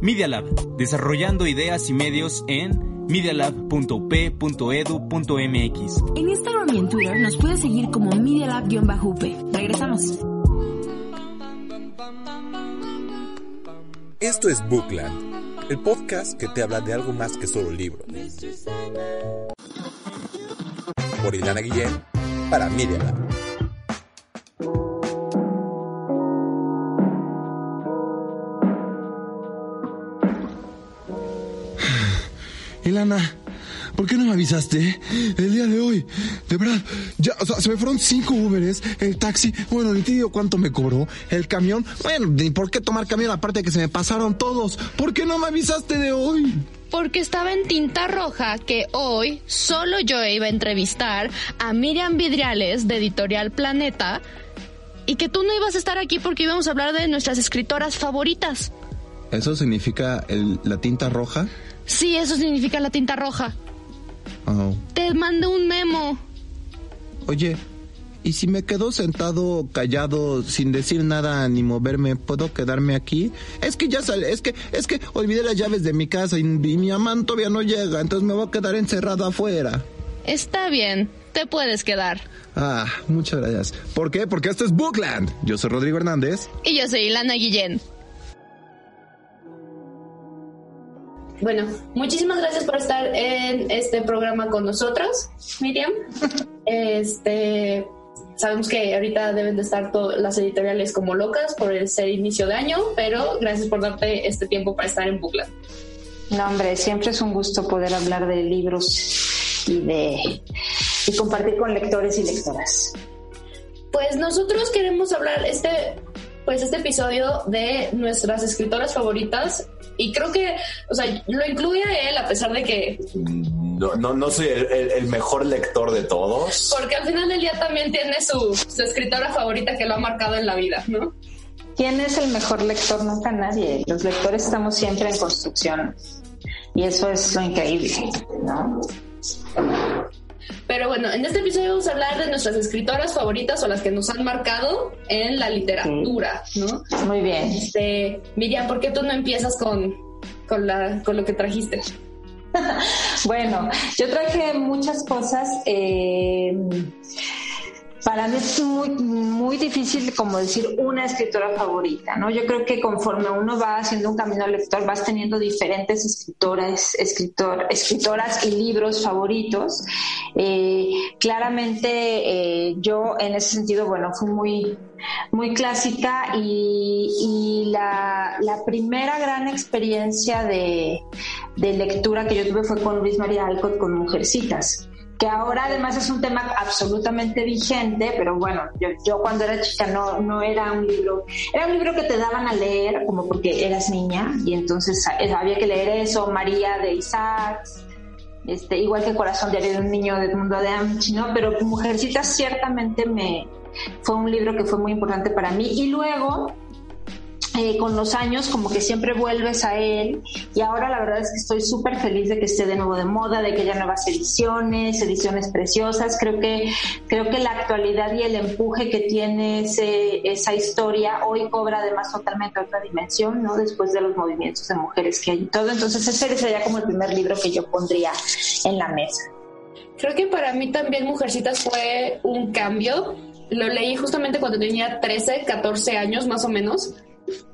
Media Lab, desarrollando ideas y medios en medialab.up.edu.mx. En Instagram y en Twitter nos puedes seguir como Media Lab-UP. Regresamos. Esto es Bookland, el podcast que te habla de algo más que solo libros. Por Ilana Guillén, para Media Lab. Ilana, ¿por qué no me avisaste el día de hoy? De verdad, ya, o sea, se me fueron cinco Uberes, el taxi, bueno, ni te digo cuánto me cobró, el camión, bueno, ni por qué tomar camión aparte de que se me pasaron todos. ¿Por qué no me avisaste de hoy? Porque estaba en tinta roja que hoy solo yo iba a entrevistar a Miriam Vidriales de Editorial Planeta y que tú no ibas a estar aquí porque íbamos a hablar de nuestras escritoras favoritas. ¿Eso significa el, la tinta roja? Sí, eso significa la tinta roja. Oh. Te mandé un memo. Oye, ¿y si me quedo sentado callado sin decir nada ni moverme, puedo quedarme aquí? Es que ya sale, es que, es que olvidé las llaves de mi casa y, y mi mamá todavía no llega, entonces me voy a quedar encerrado afuera. Está bien, te puedes quedar. Ah, muchas gracias. ¿Por qué? Porque esto es Bookland. Yo soy Rodrigo Hernández. Y yo soy Ilana Guillén. Bueno, muchísimas gracias por estar en este programa con nosotros, Miriam. Este, sabemos que ahorita deben de estar todas las editoriales como locas por el ser inicio de año, pero gracias por darte este tiempo para estar en Bookland. No, hombre, siempre es un gusto poder hablar de libros y de y compartir con lectores y lectoras. Pues nosotros queremos hablar este pues este episodio de nuestras escritoras favoritas y creo que, o sea, lo incluye a él a pesar de que... No, no, no soy el, el- el mejor lector de todos. Porque al final del día también tiene su, su escritora favorita que lo ha marcado en la vida, ¿no? ¿Quién es el mejor lector? Nunca nadie. Los lectores estamos siempre en construcción y eso es lo increíble, ¿no? Pero bueno, en este episodio vamos a hablar de nuestras escritoras favoritas o las que nos han marcado en la literatura, ¿no? Muy bien. Este, Miriam, ¿por qué tú no empiezas con, con, la, con lo que trajiste? Bueno, yo traje muchas cosas. eh, para mí es muy, muy difícil como decir una escritora favorita, ¿no? Yo creo que conforme uno va haciendo un camino lector, vas teniendo diferentes escritoras, escritor, escritoras y libros favoritos. Eh, claramente eh, yo en ese sentido, bueno, fui muy, muy clásica y, y la, la primera gran experiencia de, de lectura que yo tuve fue con Luis María Alcott con Mujercitas que ahora además es un tema absolutamente vigente, pero bueno, yo, yo cuando era chica no, no era un libro, era un libro que te daban a leer como porque eras niña y entonces eh, había que leer eso, María de Isaacs, este, igual que Corazón diario de un niño del mundo de Amchi, ¿no? Pero Mujercitas ciertamente me fue un libro que fue muy importante para mí y luego eh, con los años como que siempre vuelves a él y ahora la verdad es que estoy súper feliz de que esté de nuevo de moda, de que haya nuevas ediciones, ediciones preciosas. Creo que creo que la actualidad y el empuje que tiene ese, esa historia hoy cobra además totalmente otra dimensión, ¿no? Después de los movimientos de mujeres que hay y todo. Entonces ese sería como el primer libro que yo pondría en la mesa. Creo que para mí también Mujercitas fue un cambio. Lo leí justamente cuando tenía 13, 14 años más o menos.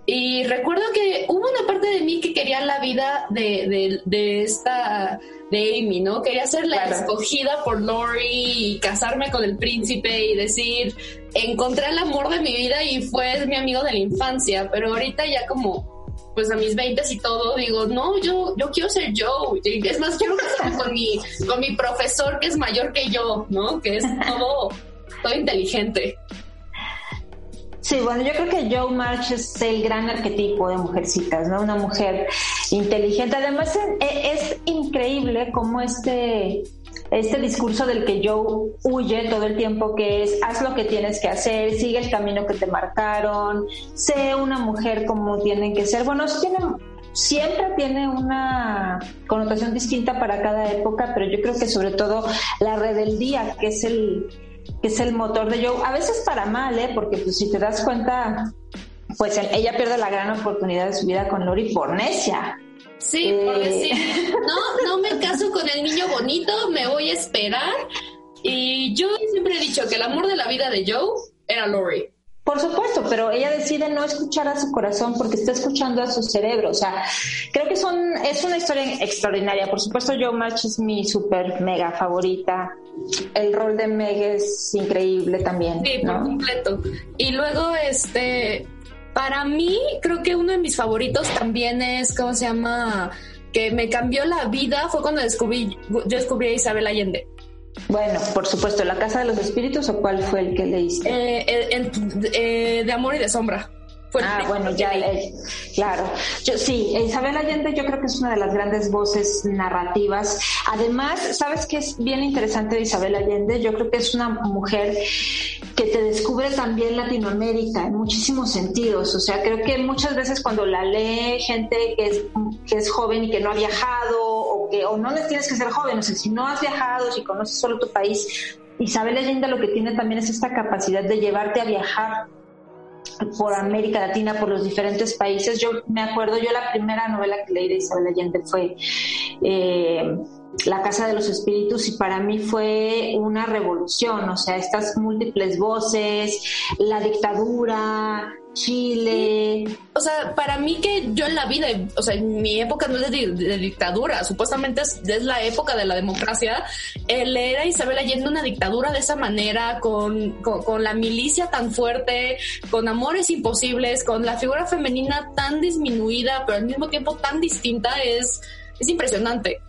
Y recuerdo que hubo una parte de mí que quería la vida de, de, de esta, de Amy, ¿no? Quería ser la Claro. escogida por Lori y casarme con el príncipe y decir, encontré el amor de mi vida y fue mi amigo de la infancia, pero ahorita ya como, pues a mis 20 y todo, digo, no, yo, yo quiero ser Joe. Y Es más, quiero casarme con mi, con mi profesor que es mayor que yo, ¿no? Que es todo, todo inteligente. Sí, bueno, yo creo que Joe March es el gran arquetipo de mujercitas, ¿no? Una mujer inteligente. Además, es increíble cómo este, este discurso del que Joe huye todo el tiempo, que es haz lo que tienes que hacer, sigue el camino que te marcaron, sé una mujer como tienen que ser. Bueno, tiene, siempre tiene una connotación distinta para cada época, pero yo creo que sobre todo la rebeldía, que es el que es el motor de Joe, a veces para mal, ¿eh? porque pues si te das cuenta, pues ella pierde la gran oportunidad de su vida con Lori por necia. Sí, por Eh. decir, no, no me caso con el niño bonito, me voy a esperar. Y yo siempre he dicho que el amor de la vida de Joe era Lori. Por supuesto, pero ella decide no escuchar a su corazón porque está escuchando a su cerebro. O sea, creo que son, es una historia extraordinaria. Por supuesto, Joe March es mi super mega favorita. El rol de Meg es increíble también. Sí, por completo. Y luego, este, para mí, creo que uno de mis favoritos también es, ¿cómo se llama? Que me cambió la vida fue cuando descubrí, yo descubrí a Isabel Allende. Bueno, por supuesto, La Casa de los Espíritus o cuál fue el que leíste? Eh, el- el- eh, de Amor y de Sombra. Fue Ah, bueno, ya, leí. eh, claro. Yo, sí, Isabel Allende yo creo que es una de las grandes voces narrativas. Además, ¿sabes qué es bien interesante de Isabel Allende? Yo creo que es una mujer que te descubre también Latinoamérica en muchísimos sentidos. O sea, creo que muchas veces cuando la lee gente que es, que es joven y que no ha viajado, que o no le tienes que ser joven, o sea, si no has viajado, si conoces solo tu país, Isabel Allende lo que tiene también es esta capacidad de llevarte a viajar por América Latina, por los diferentes países. Yo me acuerdo, yo la primera novela que leí de Isabel Allende fue eh, La Casa de los Espíritus y para mí fue una revolución, o sea, estas múltiples voces, la dictadura, Chile. O sea, para mí que yo en la vida, o sea, en mi época no es de, dictadura, supuestamente es, la época de la democracia, el leer a Isabel Allende una dictadura de esa manera, con, con, con la milicia tan fuerte, con amores imposibles, con la figura femenina tan disminuida, pero al mismo tiempo tan distinta, es, es impresionante.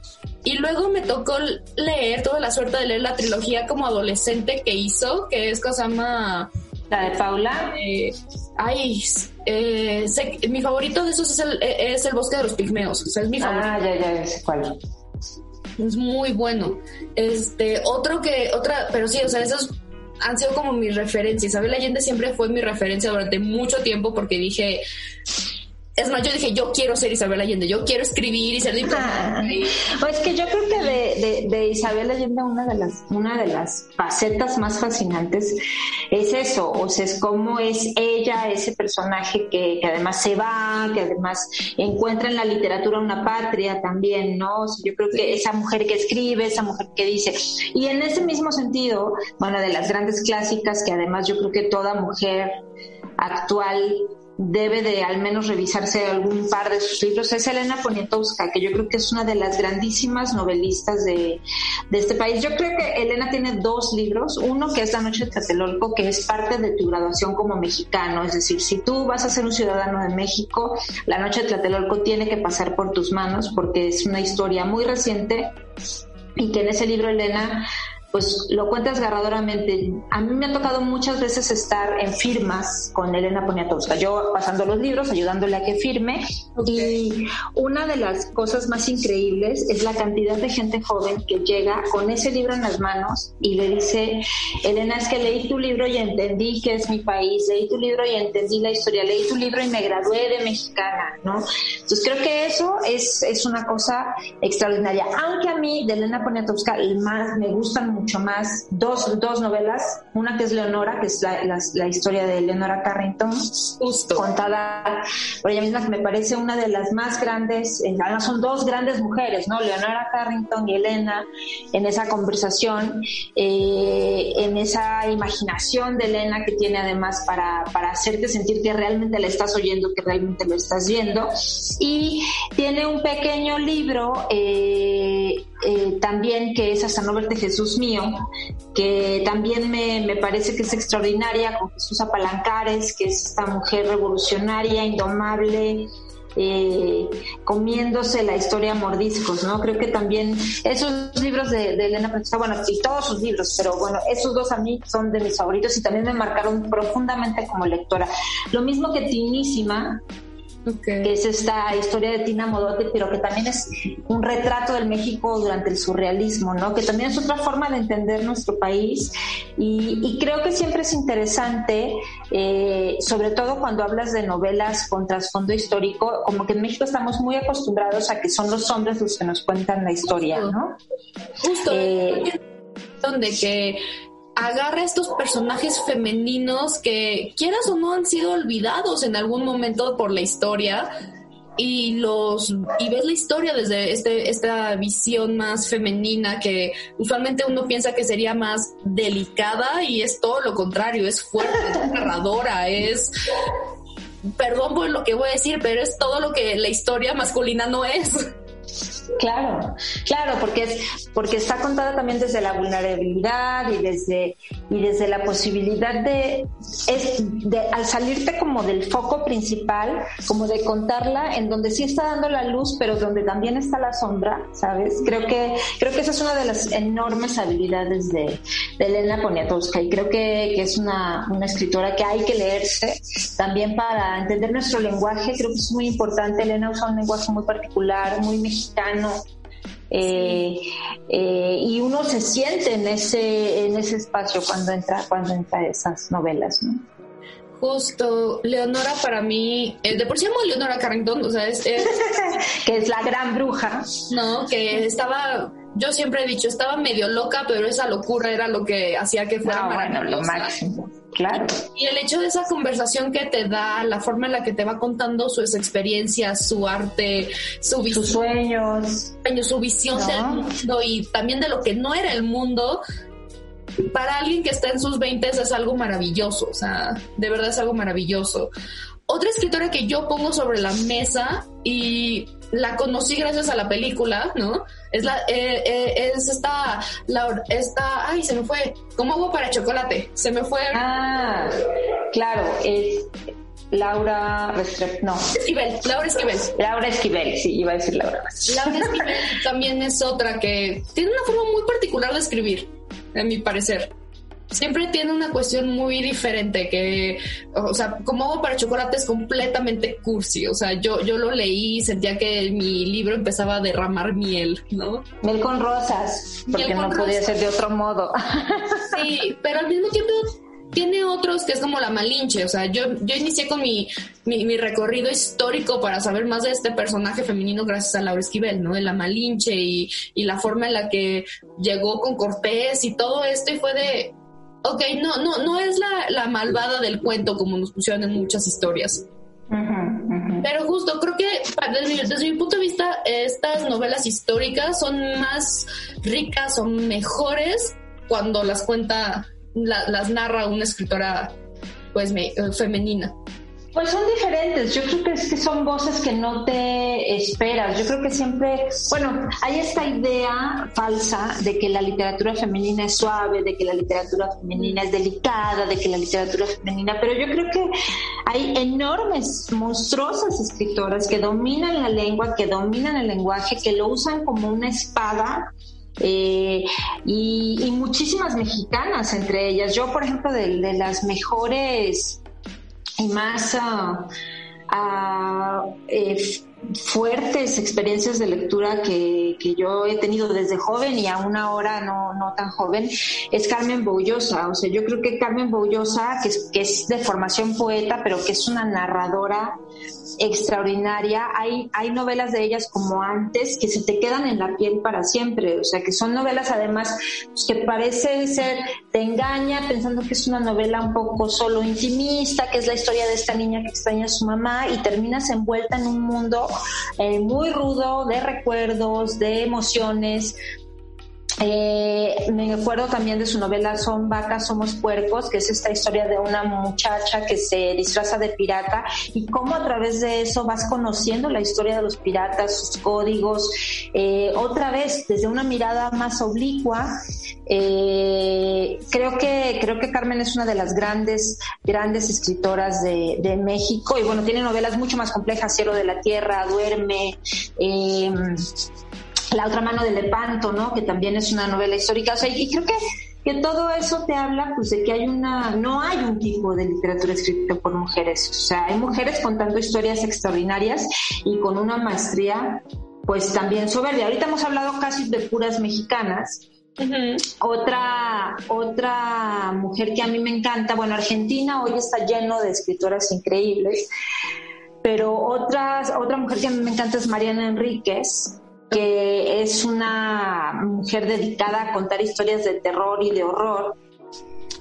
Y luego me tocó leer, tuve la suerte de leer la trilogía como adolescente que hizo, que es cosa más... La de Paula. Eh, ay, eh, sé- mi favorito de esos es el, eh, es el Bosque de los Pigmeos. O sea, es mi favorito. Ah, ya, ya, ya sé cuál. Es muy bueno. Este, otro que, otra, pero sí, o sea, esos han sido como mis referencias. Isabel Allende siempre fue mi referencia durante mucho tiempo porque dije, es más, yo dije, yo quiero ser Isabel Allende, yo quiero escribir y ser diplomática. Y- Pues que yo creo que de, de, de Isabel Allende una de las una de las facetas más fascinantes es eso, o sea, es cómo es ella, ese personaje que, que además se va, que además encuentra en la literatura una patria también, ¿no? O sea, yo creo que esa mujer que escribe, esa mujer que dice, y en ese mismo sentido, bueno, de las grandes clásicas que además yo creo que toda mujer actual debe de al menos revisarse algún par de sus libros. Es Elena Poniatowska, que yo creo que es una de las grandísimas novelistas de, de este país. Yo creo que Elena tiene dos libros, uno que es La Noche de Tlatelolco, que es parte de tu graduación como mexicano, es decir, si tú vas a ser un ciudadano de México, La Noche de Tlatelolco tiene que pasar por tus manos porque es una historia muy reciente y que en ese libro Elena pues lo cuenta desgarradoramente. A mí me ha tocado muchas veces estar en firmas con Elena Poniatowska, yo pasando los libros, ayudándole a que firme. Y una de las cosas más increíbles es la cantidad de gente joven que llega con ese libro en las manos y le dice, Elena, es que leí tu libro y entendí que es mi país, leí tu libro y entendí la historia, leí tu libro y me gradué de mexicana, ¿no? Entonces creo que eso es, es una cosa extraordinaria. Aunque a mí de Elena Poniatowska más, me gustan más dos, dos novelas, una que es Leonora, que es la, la, la historia de Leonora Carrington, Justo. contada por ella misma, que me parece una de las más grandes, además son dos grandes mujeres, ¿no? Leonora Carrington y Elena, en esa conversación, eh, en esa imaginación de Elena que tiene además para, para hacerte sentir que realmente la estás oyendo, que realmente lo estás viendo. Y tiene un pequeño libro eh, eh, también que es Hasta no verte Jesús mío, que también me, me parece que es extraordinaria, con Jesús Apalancares, que es esta mujer revolucionaria, indomable, eh, comiéndose la historia a mordiscos, ¿no? Creo que también esos libros de, de Elena Poniatowska, bueno, y todos sus libros, pero bueno, esos dos a mí son de mis favoritos y también me marcaron profundamente como lectora. Lo mismo que Tinísima, que es esta historia de Tina Modotti, pero que también es un retrato del México durante el surrealismo, ¿no? Que también es otra forma de entender nuestro país y, y creo que siempre es interesante, eh, sobre todo cuando hablas de novelas con trasfondo histórico, como que en México estamos muy acostumbrados a que son los hombres los que nos cuentan la historia, ¿no? Justo. Eh, donde que agarra estos personajes femeninos que quieras o no han sido olvidados en algún momento por la historia y los y ves la historia desde este, esta visión más femenina que usualmente uno piensa que sería más delicada y es todo lo contrario, es fuerte, es narradora, es perdón por lo que voy a decir, pero es todo lo que la historia masculina no es. Claro, claro, porque es porque está contada también desde la vulnerabilidad y desde y desde la posibilidad de al salirte como del foco principal, como de contarla en donde sí está dando la luz, pero donde también está la sombra, ¿sabes? Creo que creo que esa es una de las enormes habilidades de, de Elena Poniatowska y creo que, que es una, una escritora que hay que leerse también para entender nuestro lenguaje. Creo que es muy importante. Elena usa un lenguaje muy particular, muy mexicano eh, eh, y uno se siente en ese en ese espacio cuando entra cuando entra esas novelas ¿no? justo Leonora para mí eh, de por sí amo a Leonora Carrington o sea es, que es la gran bruja. No que estaba yo siempre he dicho estaba medio loca pero esa locura era lo que hacía que fuera no, bueno lo máximo Claro. Y el hecho de esa conversación que te da, la forma en la que te va contando sus experiencias, su arte, su sus sueños, su visión del mundo y también de lo que no era el mundo, para alguien que está en sus 20 es algo maravilloso, o sea, de verdad es algo maravilloso. Otra escritora que yo pongo sobre la mesa y la conocí gracias a la película, ¿no? Es la, eh, eh, es esta, la, esta, ay, se me fue, como agua para chocolate, se me fue. Ah, claro, es Laura Restrepo, no. Esquivel, Laura Esquivel. Laura Esquivel, sí, iba a decir Laura. Laura Esquivel también es otra que tiene una forma muy particular de escribir, en mi parecer siempre tiene una cuestión muy diferente que, o sea, como hago para chocolate es completamente cursi, o sea, yo, yo lo leí y sentía que mi libro empezaba a derramar miel, ¿no? Miel con rosas, porque no podía ser de otro modo. Sí, pero al mismo tiempo tiene otros que es como la Malinche, o sea, yo, yo inicié con mi, mi, recorrido histórico para saber más de este personaje femenino gracias a Laura Esquivel, ¿no? De la Malinche y, y la forma en la que llegó con Cortés y todo esto y fue de, ok, no, no, no es la, la malvada del cuento como nos pusieron en muchas historias. Pero justo, creo que desde, mi punto de vista, estas novelas históricas son más ricas, son mejores cuando las cuenta, las narra una escritora pues femenina. Pues son diferentes, yo creo que, es que son voces que no te esperas, yo creo que siempre, bueno, hay esta idea falsa de que la literatura femenina es suave, de que la literatura femenina es delicada, de que la literatura femenina, pero yo creo que hay enormes, monstruosas escritoras que dominan la lengua, que dominan el lenguaje, que lo usan como una espada eh, y, muchísimas mexicanas entre ellas. Yo, por ejemplo, de las mejores y más a, eh, fuertes experiencias de lectura que, que, yo he tenido desde joven y aún ahora no, no tan joven es Carmen Boullosa. O sea, yo creo que Carmen Boullosa, que es, que es de formación poeta, pero que es una narradora extraordinaria. Hay, hay novelas de ellas como antes que se te quedan en la piel para siempre. O sea, que son novelas además pues, que parece ser, te engaña pensando que es una novela un poco solo intimista, que es la historia de esta niña que extraña a su mamá y terminas envuelta en un mundo eh, muy rudo de recuerdos, de emociones, eh, me acuerdo también de su novela Son vacas, somos puercos, que es esta historia de una muchacha que se disfraza de pirata y cómo a través de eso vas conociendo la historia de los piratas, sus códigos, eh, otra vez desde una mirada más oblicua. Eh, creo que creo que Carmen es una de las grandes grandes escritoras de, de, México y bueno tiene novelas mucho más complejas, Cielo de la Tierra, Duerme. La otra mano de Lepanto, ¿no? Que también es una novela histórica. O sea, y creo que, que todo eso te habla, pues, de que hay una, no hay un tipo de literatura escrita por mujeres. O sea, hay mujeres contando historias extraordinarias y con una maestría, pues, también soberbia. Ahorita hemos hablado casi de puras mexicanas. Otra, otra mujer que a mí me encanta, bueno, Argentina hoy está lleno de escritoras increíbles, pero otras, otra mujer que a mí me encanta es Mariana Enríquez, que es una mujer dedicada a contar historias de terror y de horror.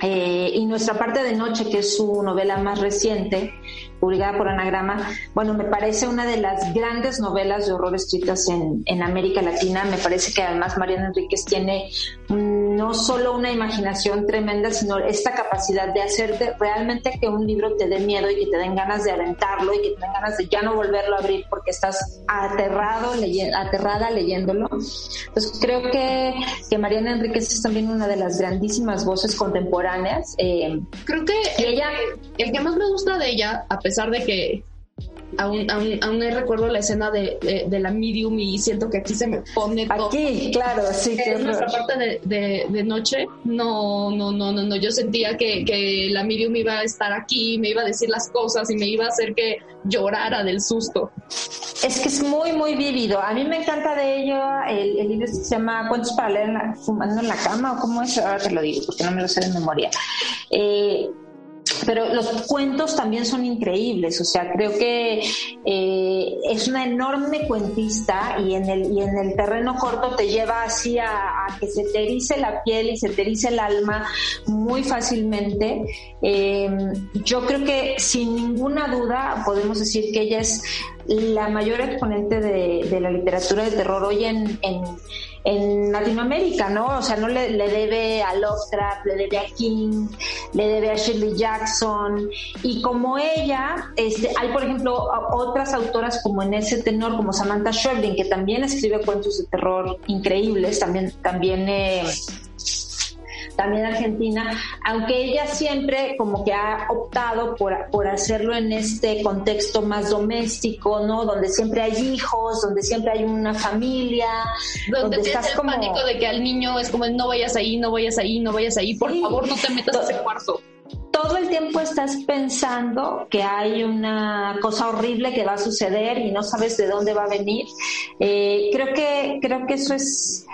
Eh, y Nuestra parte de noche, que es su novela más reciente, publicada por Anagrama, bueno, me parece una de las grandes novelas de horror escritas en, en América Latina. Me parece que además Mariana Enríquez tiene mm, no solo una imaginación tremenda, sino esta capacidad de hacerte realmente que un libro te dé miedo y que te den ganas de aventarlo y que te den ganas de ya no volverlo a abrir porque estás aterrado, aterrada leyéndolo. Entonces creo que, que Mariana Enríquez es también una de las grandísimas voces contemporáneas. Eh, creo que ella, el que más me gusta de ella, a pesar de que aún, aún, aún recuerdo la escena de, de, la medium y siento que aquí se me pone todo. Aquí, claro, sí. Que en nuestra parte de, de, noche, no, no, no, no, no, yo sentía que, que la medium iba a estar aquí, me iba a decir las cosas y me iba a hacer que llorara del susto. Es que es muy, muy vívido. A mí me encanta de ello el, el libro se llama Cuentos para leer fumando en la cama, o cómo es, ahora te lo digo, porque no me lo sé de memoria. Eh, pero los cuentos también son increíbles, o sea, creo que eh, es una enorme cuentista y en el, y en el terreno corto te lleva así a, que se te la piel y se te el alma muy fácilmente. Em, yo creo que sin ninguna duda podemos decir que ella es la mayor exponente de, la literatura de terror hoy en en Latinoamérica, ¿no? O sea, no le, debe a Lovecraft, le debe a King, le debe a Shirley Jackson. Y como ella, este, hay, por ejemplo, otras autoras como en ese tenor, como Samantha Schweblin, que también escribe cuentos de terror increíbles, también, también eh, también Argentina, aunque ella siempre como que ha optado por, por hacerlo en este contexto más doméstico, ¿no? Donde siempre hay hijos, donde siempre hay una familia, donde, estás como... pánico de que al niño es como no vayas ahí, no vayas ahí, no vayas ahí, por favor no te metas en ese cuarto todo el tiempo estás pensando que hay una cosa horrible que va a suceder y no sabes de dónde va a venir. Eh, creo que creo que eso es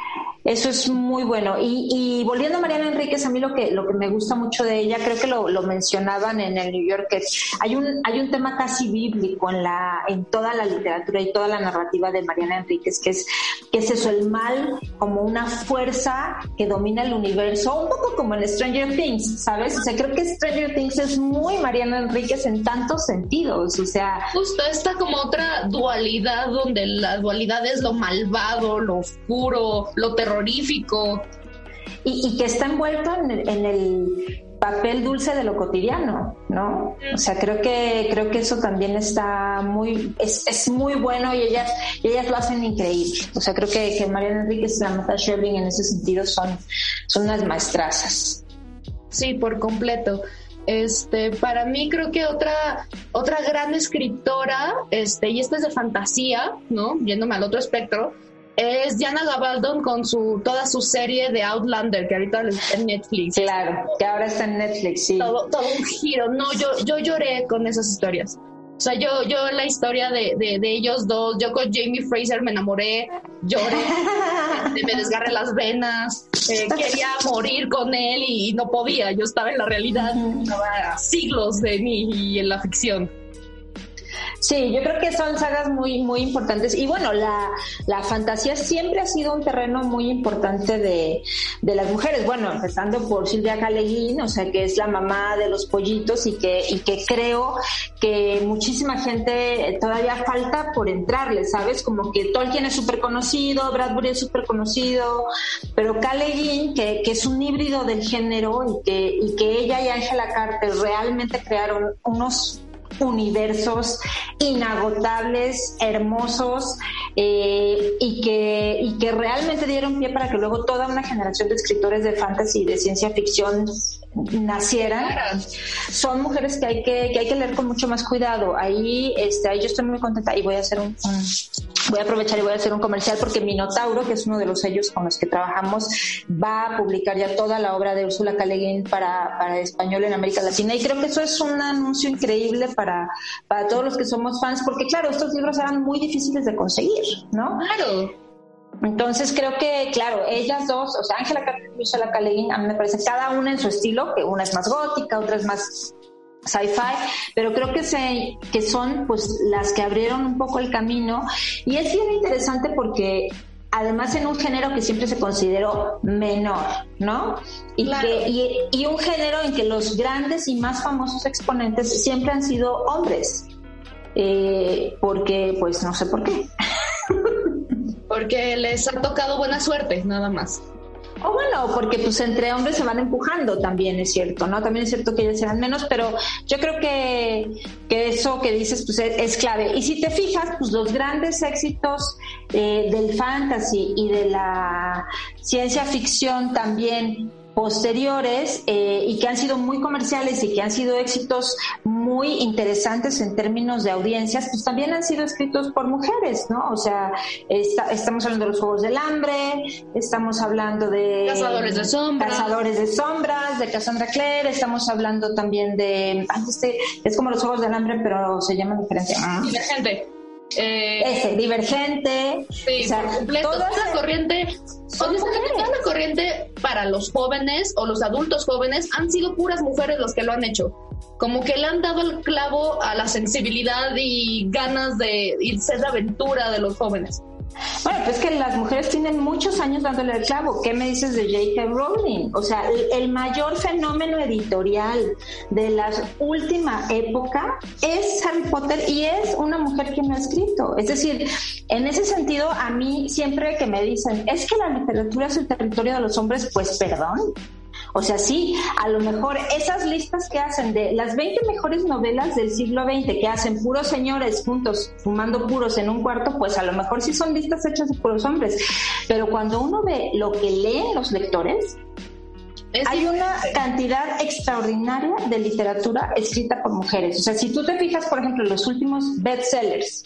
eso es muy bueno. Y, volviendo a Mariana Enríquez, a mí lo que, lo que me gusta mucho de ella, creo que lo, mencionaban en el New Yorker, hay un, hay un tema casi bíblico en, la, en toda la literatura y toda la narrativa de Mariana Enríquez, que es, que es eso, el mal como una fuerza que domina el universo, un poco como en Stranger Things, ¿sabes? O sea, creo que Stranger Things es muy Mariana Enríquez en tantos sentidos, o sea... Justo, esta como otra dualidad donde la dualidad es lo malvado, lo oscuro, lo terrorífico y, que está envuelto en el, papel dulce de lo cotidiano, ¿no? O sea, creo que creo que eso también está muy es, muy bueno y ellas ellas lo hacen increíble. O sea, creo que, que Mariana Enríquez y Samantha Sherving en ese sentido son son unas maestrazas. Sí, por completo. Este, para mí creo que otra otra gran escritora, este, y esta es de fantasía, ¿no? Yéndome al otro espectro, es Diana Gabaldon con su toda su serie de Outlander que ahorita está en Netflix. Claro, que ahora está en Netflix, sí. Todo, todo un giro. No, yo, yo lloré con esas historias. O sea, yo, yo la historia de, de, ellos dos, yo con Jamie Fraser me enamoré, lloré, me desgarré las venas, eh, quería morir con él y, no podía. Yo estaba en la realidad, estaba siglos de mí y en la ficción. Sí, yo creo que son sagas muy, muy importantes. Y bueno, la, la fantasía siempre ha sido un terreno muy importante de, de las mujeres. Bueno, empezando por Silvia Caleguín, o sea, que es la mamá de los pollitos y que, y que creo que muchísima gente todavía falta por entrarle, ¿sabes? Como que Tolkien es súper conocido, Bradbury es súper conocido, pero Caleguín, que, que es un híbrido del género y que, y que ella y Angela Carter realmente crearon unos universos inagotables, hermosos eh, y, que, y que realmente dieron pie para que luego toda una generación de escritores de fantasy y de ciencia ficción nacieran, son mujeres que hay que, que hay que leer con mucho más cuidado. Ahí, este, ahí yo estoy muy contenta y voy a hacer un, voy a aprovechar y voy a hacer un comercial porque Minotauro, que es uno de los sellos con los que trabajamos, va a publicar ya toda la obra de Úrsula K. para, para español en América Latina. Y creo que eso es un anuncio increíble para, para todos los que somos fans, porque claro, estos libros eran muy difíciles de conseguir, ¿no? Claro. Entonces creo que, claro, ellas dos, o sea, Ángela Carter y Ursula K. a mí me parece cada una en su estilo, que una es más gótica, otra es más sci-fi, pero creo que, se, que son pues las que abrieron un poco el camino y es bien interesante porque además en un género que siempre se consideró menor, ¿no? Y, que, y, y un género en que los grandes y más famosos exponentes siempre han sido hombres. Eh, porque, pues no sé por qué. Porque les ha tocado buena suerte, nada más. O bueno, porque pues entre hombres se van empujando también, es cierto, ¿no? También es cierto que ellos serán menos, pero yo creo que, que eso que dices pues es, es clave. Y si te fijas, pues los grandes éxitos eh, del fantasy y de la ciencia ficción también posteriores eh, y que han sido muy comerciales y que han sido éxitos muy interesantes en términos de audiencias, pues también han sido escritos por mujeres, ¿no? O sea, está- estamos hablando de los Juegos del Hambre, estamos hablando de... Cazadores de sombras. Cazadores de sombras, de Cassandra Clare, estamos hablando también de... ah, este, es como los Juegos del Hambre, pero se llama diferente. Ah. Divergente. Eh, Ese, Divergente. Sí, o sea, por completo. Toda la corriente, honestamente, toda la corriente para los jóvenes o los adultos jóvenes han sido puras mujeres los que lo han hecho. Como que le han dado el clavo a la sensibilidad y ganas de irse de aventura de los jóvenes. Bueno, pues que las mujeres tienen muchos años dándole el clavo. ¿Qué me dices de J.K. Rowling? O sea, el, el mayor fenómeno editorial de la última época es Harry Potter y es una mujer quien lo ha escrito. Es decir, en ese sentido, a mí siempre que me dicen, es que la literatura es el territorio de los hombres, pues perdón. O sea, sí, a lo mejor esas listas que hacen de las 20 mejores novelas del siglo XX que hacen puros señores juntos fumando puros en un cuarto, pues a lo mejor sí son listas hechas de puros hombres. Pero cuando uno ve lo que leen los lectores, Es hay una cantidad extraordinaria de literatura escrita por mujeres. O sea, si tú te fijas, por ejemplo, en los últimos bestsellers,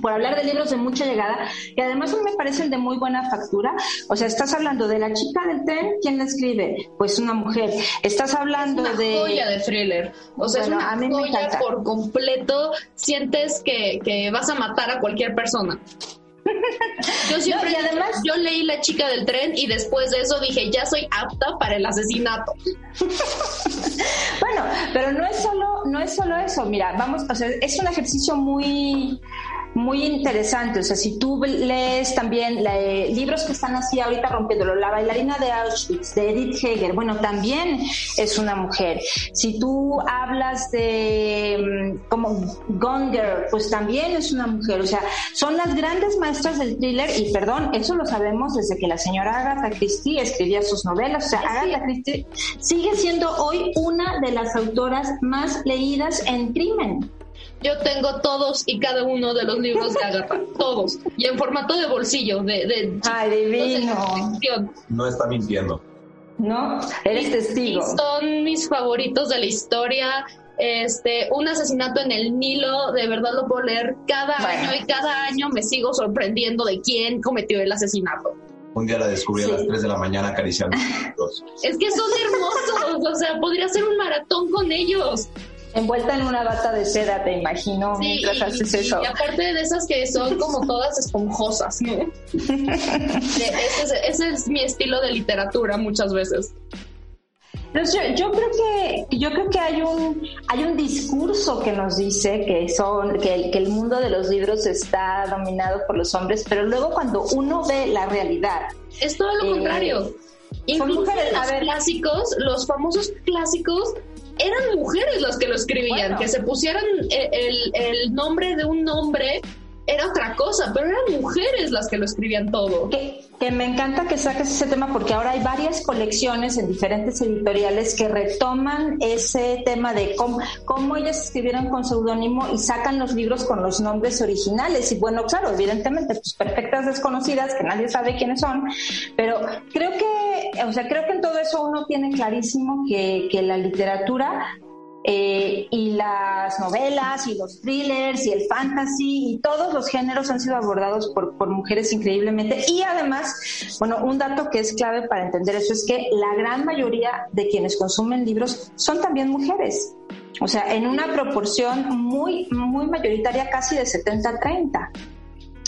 por hablar de libros de mucha llegada, que además me parecen de muy buena factura. O sea, estás hablando de la chica del tren, ¿quién la escribe? Pues una mujer. Estás hablando una de... joya de thriller. O sea, Bueno, es a mí una me joya encanta. por completo. Sientes que, que vas a matar a cualquier persona. Yo siempre No, y además- yo leí La chica del tren y después de eso dije, ya soy apta para el asesinato. Bueno, pero no es solo, no es solo eso. Mira, vamos, o sea, es un ejercicio muy, muy interesante. O sea, si tú lees también eh, libros que están así ahorita rompiéndolo, La bailarina de Auschwitz, de Edith Heger, bueno, también es una mujer. Si tú hablas de mm, como Gone Girl, pues también es una mujer. O sea, son las grandes maestras del thriller y perdón, eso lo sabemos desde que la señora Agatha Christie escribía sus novelas. O sea, Agatha Christie sigue siendo hoy una de las autoras más leídas en crimen. Yo tengo todos y cada uno de los libros de Agatha, todos, y en formato de bolsillo, de, de Ay, divino. No está mintiendo. ¿No? Eres testigo. Y son mis favoritos de la historia. Este, un asesinato en el Nilo, de verdad lo puedo leer cada Bueno. año y cada año me sigo sorprendiendo de quién cometió el asesinato. Un día la descubrí a las 3 de la mañana acariciando. Es que son hermosos, o sea, podría hacer un maratón con ellos. Envuelta en una bata de seda, te imagino, Sí, mientras y, haces eso. y aparte de esas que son como todas esponjosas, ¿no? Ese es, ese es mi estilo de literatura muchas veces. Yo, yo creo que yo creo que hay un hay un discurso que nos dice que son que el, que el mundo de los libros está dominado por los hombres, pero luego cuando uno ve la realidad, Es todo lo Eh, contrario. Incluso mujeres, a los ver. clásicos, los famosos clásicos, eran mujeres las que lo escribían. Bueno. Que se pusieran e- el, el nombre de un nombre era otra cosa, pero eran mujeres las que lo escribían todo. que, que me encanta que saques ese tema porque ahora hay varias colecciones en diferentes editoriales que retoman ese tema de cómo, cómo ellas escribieron con seudónimo y sacan los libros con los nombres originales. Y bueno, claro, evidentemente, pues perfectas desconocidas que nadie sabe quiénes son, pero creo que, o sea, creo que en todo eso uno tiene clarísimo que, que la literatura eh, y las novelas y los thrillers y el fantasy y todos los géneros han sido abordados por, por mujeres increíblemente. Y además, bueno, un dato que es clave para entender eso es que la gran mayoría de quienes consumen libros son también mujeres. O sea, en una proporción muy, muy mayoritaria, casi de 70-30.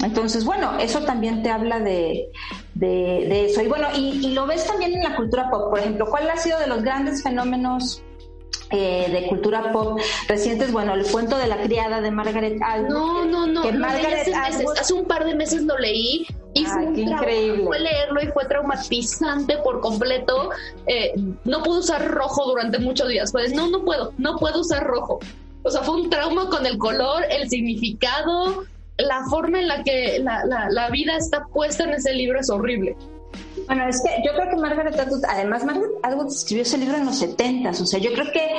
Entonces, bueno, eso también te habla de, de, de eso. Y bueno, y, y lo ves también en la cultura pop. Por ejemplo, ¿cuál ha sido de los grandes fenómenos eh, de cultura pop recientes? Bueno, el cuento de la criada de Margaret Atwood. No, no, no. Que Margaret hace, meses. Atwood- Hace un par de meses lo leí Y fue, Ah, un qué trauma, increíble. fue leerlo y fue traumatizante por completo. Eh, no pude usar rojo durante muchos días. Pues no, no puedo, no puedo usar rojo. O sea, fue un trauma con el color, el significado, la forma en la que la, la, la vida está puesta en ese libro es horrible. Bueno, es que yo creo que Margaret Atwood, además Margaret Atwood escribió ese libro en los 70 o sea, yo creo que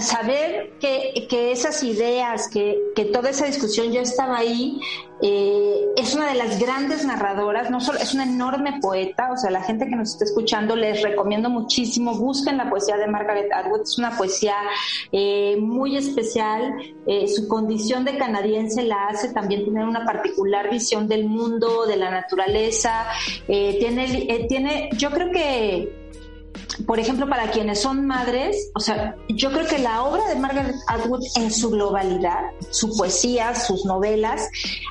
saber que, que esas ideas, que, que toda esa discusión ya estaba ahí, eh, es una de las grandes narradoras, no solo es una enorme poeta, o sea, la gente que nos está escuchando les recomiendo muchísimo, busquen la poesía de Margaret Atwood, es una poesía eh, muy especial, eh, su condición de canadiense la hace también tener una particular visión del mundo, de la naturaleza, eh, tiene, eh, tiene, yo creo que por ejemplo, para quienes son madres, o sea, yo creo que la obra de Margaret Atwood en su globalidad, su poesía, sus novelas,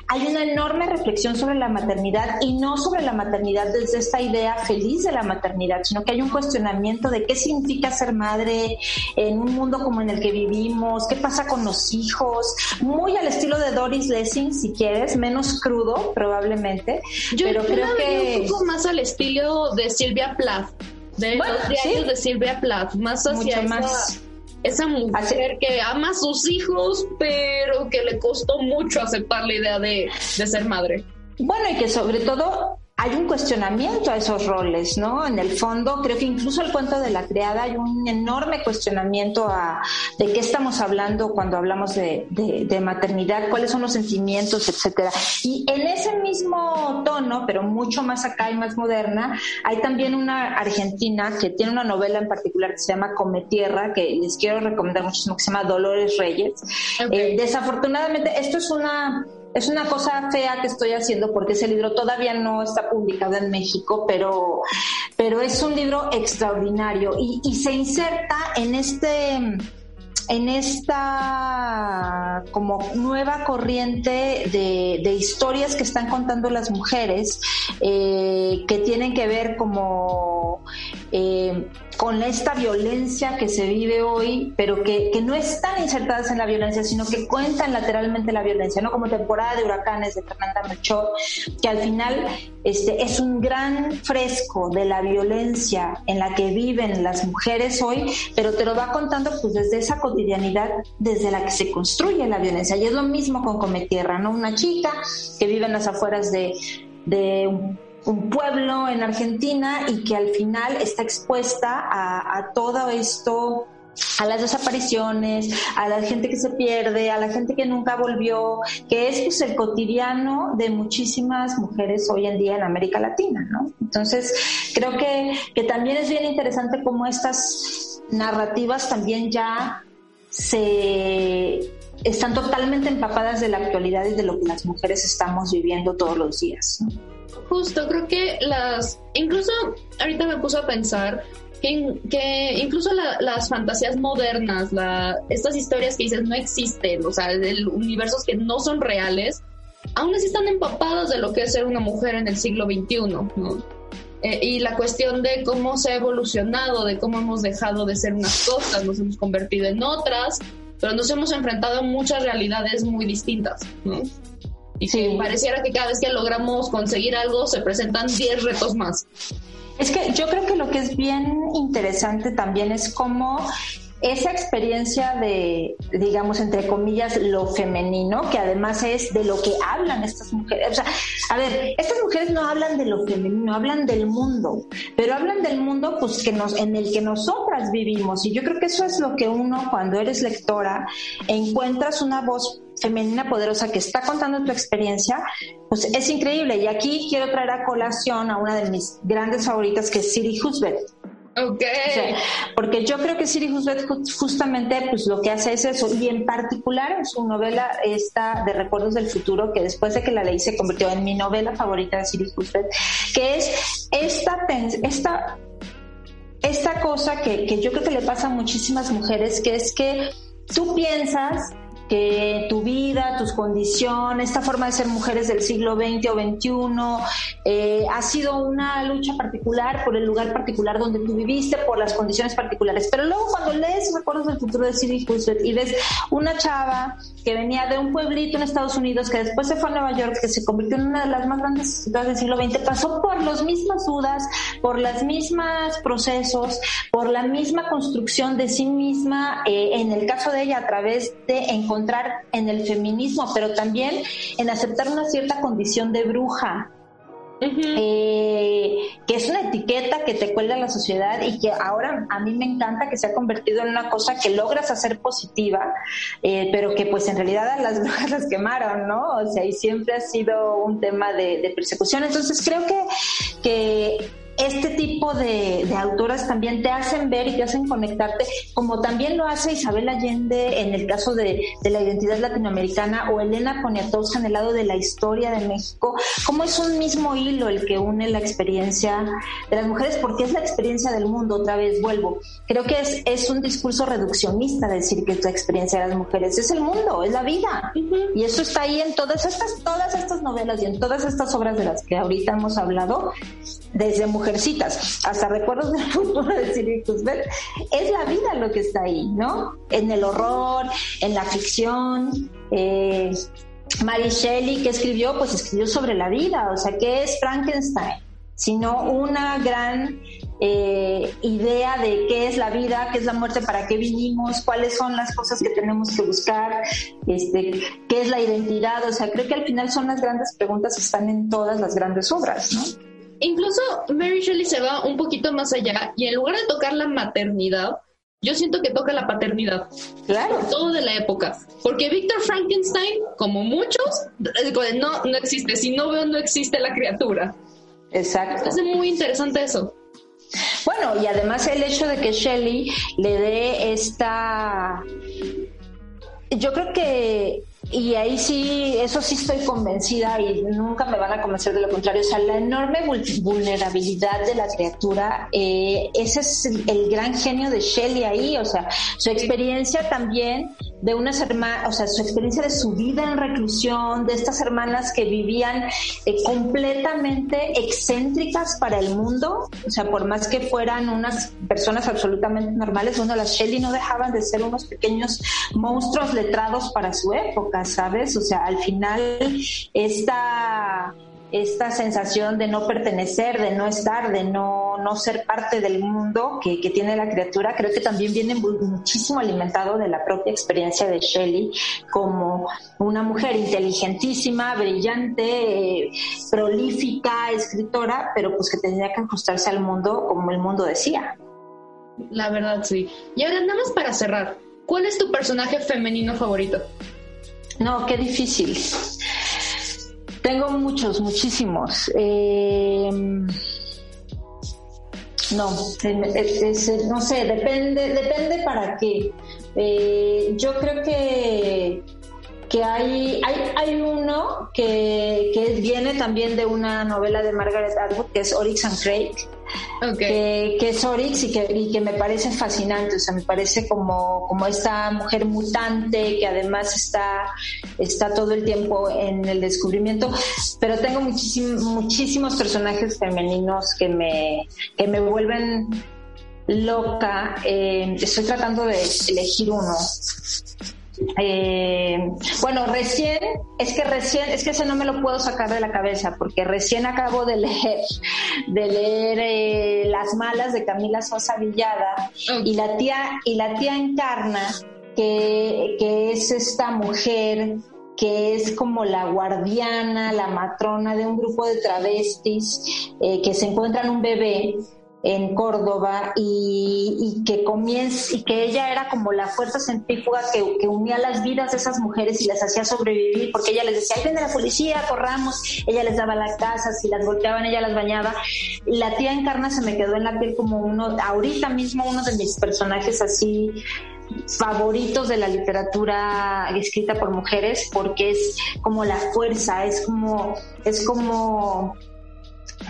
hay una enorme reflexión sobre la maternidad y no sobre la maternidad desde esta idea feliz de la maternidad, sino que hay un cuestionamiento de qué significa ser madre en un mundo como en el que vivimos, qué pasa con los hijos, muy al estilo de Doris Lessing, si quieres, menos crudo probablemente, Yo, pero creo que... un poco más al estilo de Silvia Plath, de Bueno, los diarios sí. de Silvia Plath, más hacia Mucho esa, más. esa mujer que ama a sus hijos, pero que le costó mucho aceptar la idea de, de ser madre. Bueno, y que sobre todo hay un cuestionamiento a esos roles, ¿no? En el fondo, creo que incluso el cuento de la criada hay un enorme cuestionamiento a de qué estamos hablando cuando hablamos de, de- de maternidad, cuáles son los sentimientos, etcétera. Y en ese mismo tono, pero mucho más acá y más moderna, hay también una argentina que tiene una novela en particular que se llama Come Tierra, que les quiero recomendar muchísimo, que se llama Dolores Reyes. Eh, desafortunadamente, esto es una es una cosa fea que estoy haciendo porque ese libro todavía no está publicado en México, pero, pero es un libro extraordinario. Y, se inserta en este en esta como nueva corriente de, de historias que están contando las mujeres eh, que tienen que ver como eh, con esta violencia que se vive hoy, pero que, que no están insertadas en la violencia, sino que cuentan lateralmente la violencia, ¿no? Como temporada de huracanes de Fernanda Melchor, que al final este, es un gran fresco de la violencia en la que viven las mujeres hoy, pero te lo va contando pues desde esa cotidianidad desde la que se construye la violencia. Y es lo mismo con Come Tierra, ¿no? Una chica que vive en las afueras de, de un un pueblo en Argentina y que al final está expuesta a, todo esto a las desapariciones, a la gente que se pierde, a la gente que nunca volvió, que es pues el cotidiano de muchísimas mujeres hoy en día en América Latina, ¿no? Entonces, creo que, que también es bien interesante cómo estas narrativas también ya se están totalmente empapadas de la actualidad y de lo que las mujeres estamos viviendo todos los días. ¿no? Justo, creo que las, incluso ahorita me puse a pensar que, que incluso la- las fantasías modernas, la, estas historias que dices no existen, o sea, de universos que no son reales, aún así están empapadas de lo que es ser una mujer en el siglo XXI, ¿no? Eh, y la cuestión de cómo se ha evolucionado, de cómo hemos dejado de ser unas cosas, nos hemos convertido en otras, pero nos hemos enfrentado a muchas realidades muy distintas, ¿no? Y que Sí. pareciera que cada vez que logramos conseguir algo se presentan 10 retos más. Es que yo creo que lo que es bien interesante también es cómo esa experiencia de, digamos, entre comillas, lo femenino, que además es de lo que hablan estas mujeres. O sea, a ver, estas mujeres no hablan de lo femenino, hablan del mundo, pero hablan del mundo pues que nos, en el que nosotras vivimos. Y yo creo que eso es lo que uno, cuando eres lectora, encuentras una voz femenina poderosa que está contando tu experiencia, pues es increíble. Y aquí quiero traer a colación a una de mis grandes favoritas, que es Siri Husbeth. Ok. O sea, porque yo creo que Siri Husbeth ju- justamente pues lo que hace es eso y en particular en su novela esta de Recuerdos del Futuro que después de que la leí se convirtió en mi novela favorita de Siri Husbeth que es esta esta esta cosa que, que yo creo que le pasa a muchísimas mujeres que es que tú piensas que tu vida, tus condiciones, esta forma de ser mujeres del siglo XX o XXI, eh, ha sido una lucha particular por el lugar particular donde tú viviste, por las condiciones particulares. Pero luego cuando lees Recuerdos del Futuro de Sidney Husband y ves una chava que venía de un pueblito en Estados Unidos, que después se fue a Nueva York, que se convirtió en una de las más grandes ciudades del siglo XX, pasó por las mismas dudas, por las mismas procesos, por la misma construcción de sí misma, eh, en el caso de ella, a través de encontrar en el feminismo, pero también en aceptar una cierta condición de bruja, eh, que es una etiqueta que te cuelga la sociedad y que ahora a mí me encanta que se ha convertido en una cosa que logras hacer positiva, eh, pero que pues en realidad a las brujas las quemaron, ¿no? O sea, y siempre ha sido un tema de, de persecución. Entonces creo que, que este tipo de, autoras también te hacen ver y te hacen conectarte, como también lo hace Isabel Allende en el caso de, la identidad latinoamericana o Elena Poniatowska en el lado de la historia de México, como es un mismo hilo el que une la experiencia de las mujeres, porque es la experiencia del mundo, otra vez vuelvo. Creo que es, es un discurso reduccionista decir que es la experiencia de las mujeres, es el mundo, es la vida. Y eso está ahí en todas estas, todas estas novelas y en todas estas obras de las que ahorita hemos hablado, desde Mujercitas hasta Recuerdos del Futuro de Siri es la vida lo que está ahí, ¿no? En el horror, en la ficción. Eh, Mary Shelley, que escribió? Pues escribió sobre la vida, o sea, ¿qué es Frankenstein? Sino una gran eh, idea de qué es la vida, qué es la muerte, para qué vinimos, cuáles son las cosas que tenemos que buscar, este, qué es la identidad. O sea, creo que al final son las grandes preguntas que están en todas las grandes obras, ¿no? Incluso Mary Shelley se va un poquito más allá y en lugar de tocar la maternidad, yo siento que toca la paternidad. Claro. Todo de la época. Porque Victor Frankenstein, como muchos, no, no existe. Si no veo, no existe la criatura. Exacto. Es muy interesante eso. Bueno, y además el hecho de que Shelley le dé esta... Yo creo que y ahí sí, eso sí estoy convencida y nunca me van a convencer de lo contrario. O sea, la enorme vulnerabilidad de la criatura, eh, ese es el, gran genio de Shelley ahí. O sea, su experiencia también de unas hermanas, o sea, su experiencia de su vida en reclusión, de estas hermanas que vivían eh, completamente excéntricas para el mundo, o sea, por más que fueran unas personas absolutamente normales, bueno, las Shelley no dejaban de ser unos pequeños monstruos letrados para su época, ¿sabes? O sea, al final esta esta sensación de no pertenecer, de no estar, de no, no ser parte del mundo que, que, tiene la criatura, creo que también viene muchísimo alimentado de la propia experiencia de Shelley como una mujer inteligentísima, brillante, prolífica, escritora, pero pues que tenía que ajustarse al mundo como el mundo decía. La verdad, sí. Y ahora, nada más para cerrar, ¿cuál es tu personaje femenino favorito? No, qué difícil. Tengo muchos, muchísimos. Eh, no, no sé, depende, depende para qué. Eh, yo creo que que hay, hay, hay uno que, que, viene también de una novela de Margaret Atwood, que es Oryx and Craig, que, que, es Oryx y que, y que me parece fascinante, o sea, me parece como, como esta mujer mutante que además está, está todo el tiempo en el descubrimiento, pero tengo muchísimos muchísimos personajes femeninos que me, que me vuelven loca. Eh, estoy tratando de elegir uno. Eh, bueno, recién, es que recién, es que ese no me lo puedo sacar de la cabeza, porque recién acabo de leer, de leer eh, Las malas de Camila Sosa Villada, y la tía, y la tía encarna que, que es esta mujer que es como la guardiana, la matrona de un grupo de travestis eh, que se encuentran un bebé en Córdoba y, que y que ella era como la fuerza centrífuga que, unía las vidas de esas mujeres y las hacía sobrevivir porque ella les decía ahí viene la policía corramos ella les daba las casas si las golpeaban ella las bañaba. La tía Encarna se me quedó en la piel como uno ahorita mismo uno de mis personajes así favoritos de la literatura escrita por mujeres porque es como la fuerza es como es como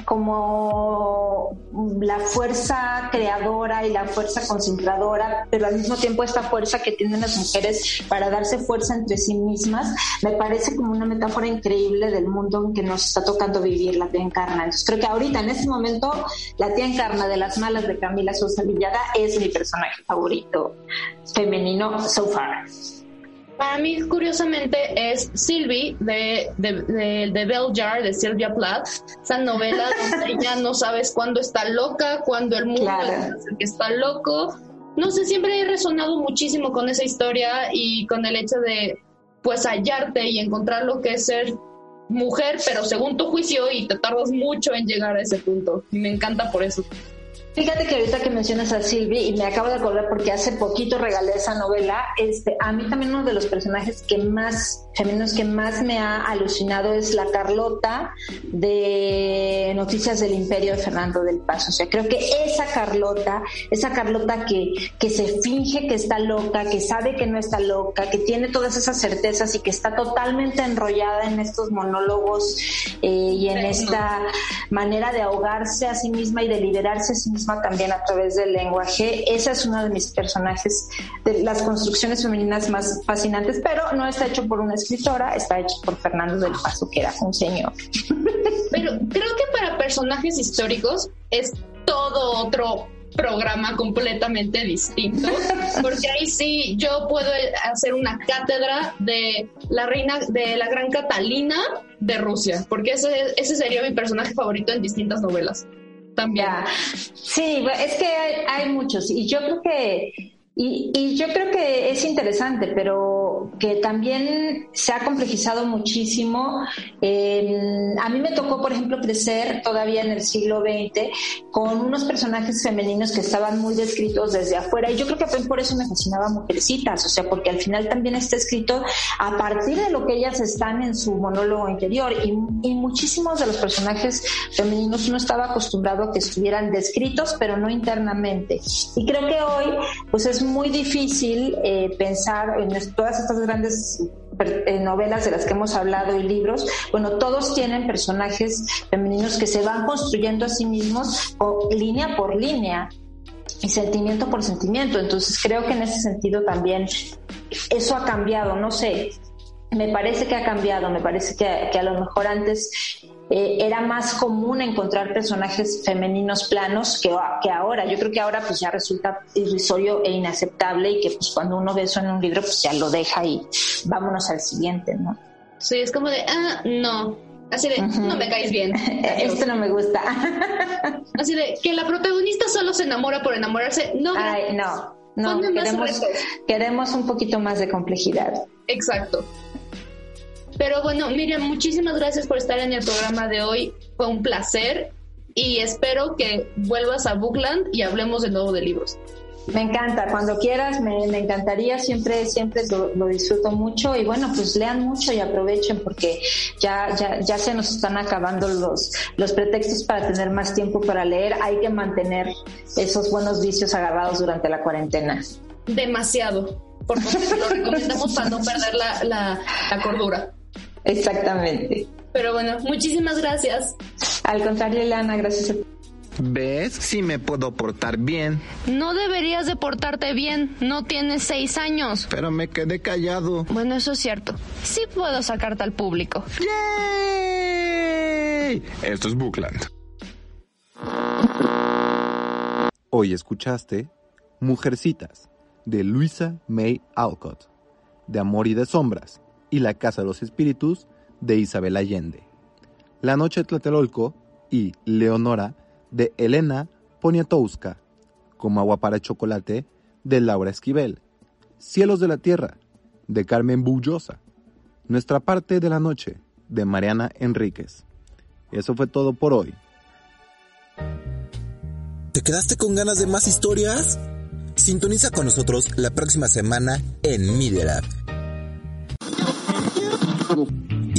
como la fuerza creadora y la fuerza concentradora, pero al mismo tiempo esta fuerza que tienen las mujeres para darse fuerza entre sí mismas, me parece como una metáfora increíble del mundo en que nos está tocando vivir la tía encarna. Entonces creo que ahorita, en este momento, la tía encarna de las malas de Camila Sosa Villada es mi personaje favorito femenino so far. Para mí, curiosamente, es Sylvie de, de, de, de Bell Jar, de Sylvia Plath, esa novela donde ya no sabes cuándo está loca, cuándo el mundo es el que está loco. No sé, siempre he resonado muchísimo con esa historia y con el hecho de, pues, hallarte y encontrar lo que es ser mujer, pero según tu juicio, y te tardas mucho en llegar a ese punto. Y me encanta por eso. Fíjate que ahorita que mencionas a Silvi, y me acabo de acordar porque hace poquito regalé esa novela, este, a mí también uno de los personajes que más, femeninos que más me ha alucinado es la Carlota de Noticias del Imperio de Fernando del Paso. O sea, creo que esa Carlota, esa Carlota que, que se finge que está loca, que sabe que no está loca, que tiene todas esas certezas y que está totalmente enrollada en estos monólogos eh, y en esta manera de ahogarse a sí misma y de liberarse a sí misma también a través del lenguaje. Esa es una de mis personajes, de las construcciones femeninas más fascinantes, pero no está hecho por una escritora, está hecho por Fernando del Paso, que era un señor. Pero creo que para personajes históricos es todo otro programa completamente distinto, porque ahí sí yo puedo hacer una cátedra de la reina, de la gran Catalina de Rusia, porque ese, ese sería mi personaje favorito en distintas novelas también. Sí, es que hay, hay, muchos y yo creo que y, y, yo creo que es interesante, pero que también se ha complejizado muchísimo. Eh, a mí me tocó, por ejemplo, crecer todavía en el siglo XX con unos personajes femeninos que estaban muy descritos desde afuera. Y yo creo que por eso me fascinaba Mujercitas, o sea, porque al final también está escrito a partir de lo que ellas están en su monólogo interior. Y, y muchísimos de los personajes femeninos uno estaba acostumbrado a que estuvieran descritos, pero no internamente. Y creo que hoy, pues es muy difícil eh, pensar en todas estas grandes eh, novelas de las que hemos hablado y libros, bueno, todos tienen personajes femeninos que se van construyendo a sí mismos o, línea por línea y sentimiento por sentimiento. Entonces creo que en ese sentido también eso ha cambiado, no sé, me parece que ha cambiado, me parece que, que a lo mejor antes eh, era más común encontrar personajes femeninos planos que, que ahora. Yo creo que ahora pues ya resulta irrisorio e inaceptable y que pues cuando uno ve eso en un libro pues ya lo deja y vámonos al siguiente, ¿no? Sí, es como de, ah, no, Así de, no me caes bien. Esto no me gusta. Así de, que la protagonista solo se enamora por enamorarse. No, Ay, no. No, queremos, queremos un poquito más de complejidad. Exacto. Pero bueno, Miriam, muchísimas gracias por estar en el programa de hoy. Fue un placer y espero que vuelvas a Bookland y hablemos de nuevo de libros. Me encanta, cuando quieras, me, me encantaría, siempre, siempre lo, lo, disfruto mucho y bueno, pues lean mucho y aprovechen porque ya, ya, ya se nos están acabando los, los pretextos para tener más tiempo para leer, hay que mantener esos buenos vicios agarrados durante la cuarentena. Demasiado, porque lo recomendamos para no perder la, la, la cordura. Exactamente. Pero bueno, muchísimas gracias. Al contrario, Lana, gracias a ¿Ves? Sí me puedo portar bien. No deberías de portarte bien. No tienes seis años. Pero me quedé callado. Bueno, eso es cierto. Sí puedo sacarte al público. ¡Yay! Esto es Bookland. Hoy escuchaste Mujercitas de Luisa May Alcott, de Amor y de Sombras, y La Casa de los Espíritus de Isabel Allende. La Noche de Tlatelolco y Leonora de Elena Poniatowska, como Agua para Chocolate de Laura Esquivel, Cielos de la Tierra de Carmen Bullosa, Nuestra parte de la noche de Mariana Enríquez. Eso fue todo por hoy. ¿Te quedaste con ganas de más historias? Sintoniza con nosotros la próxima semana en Media.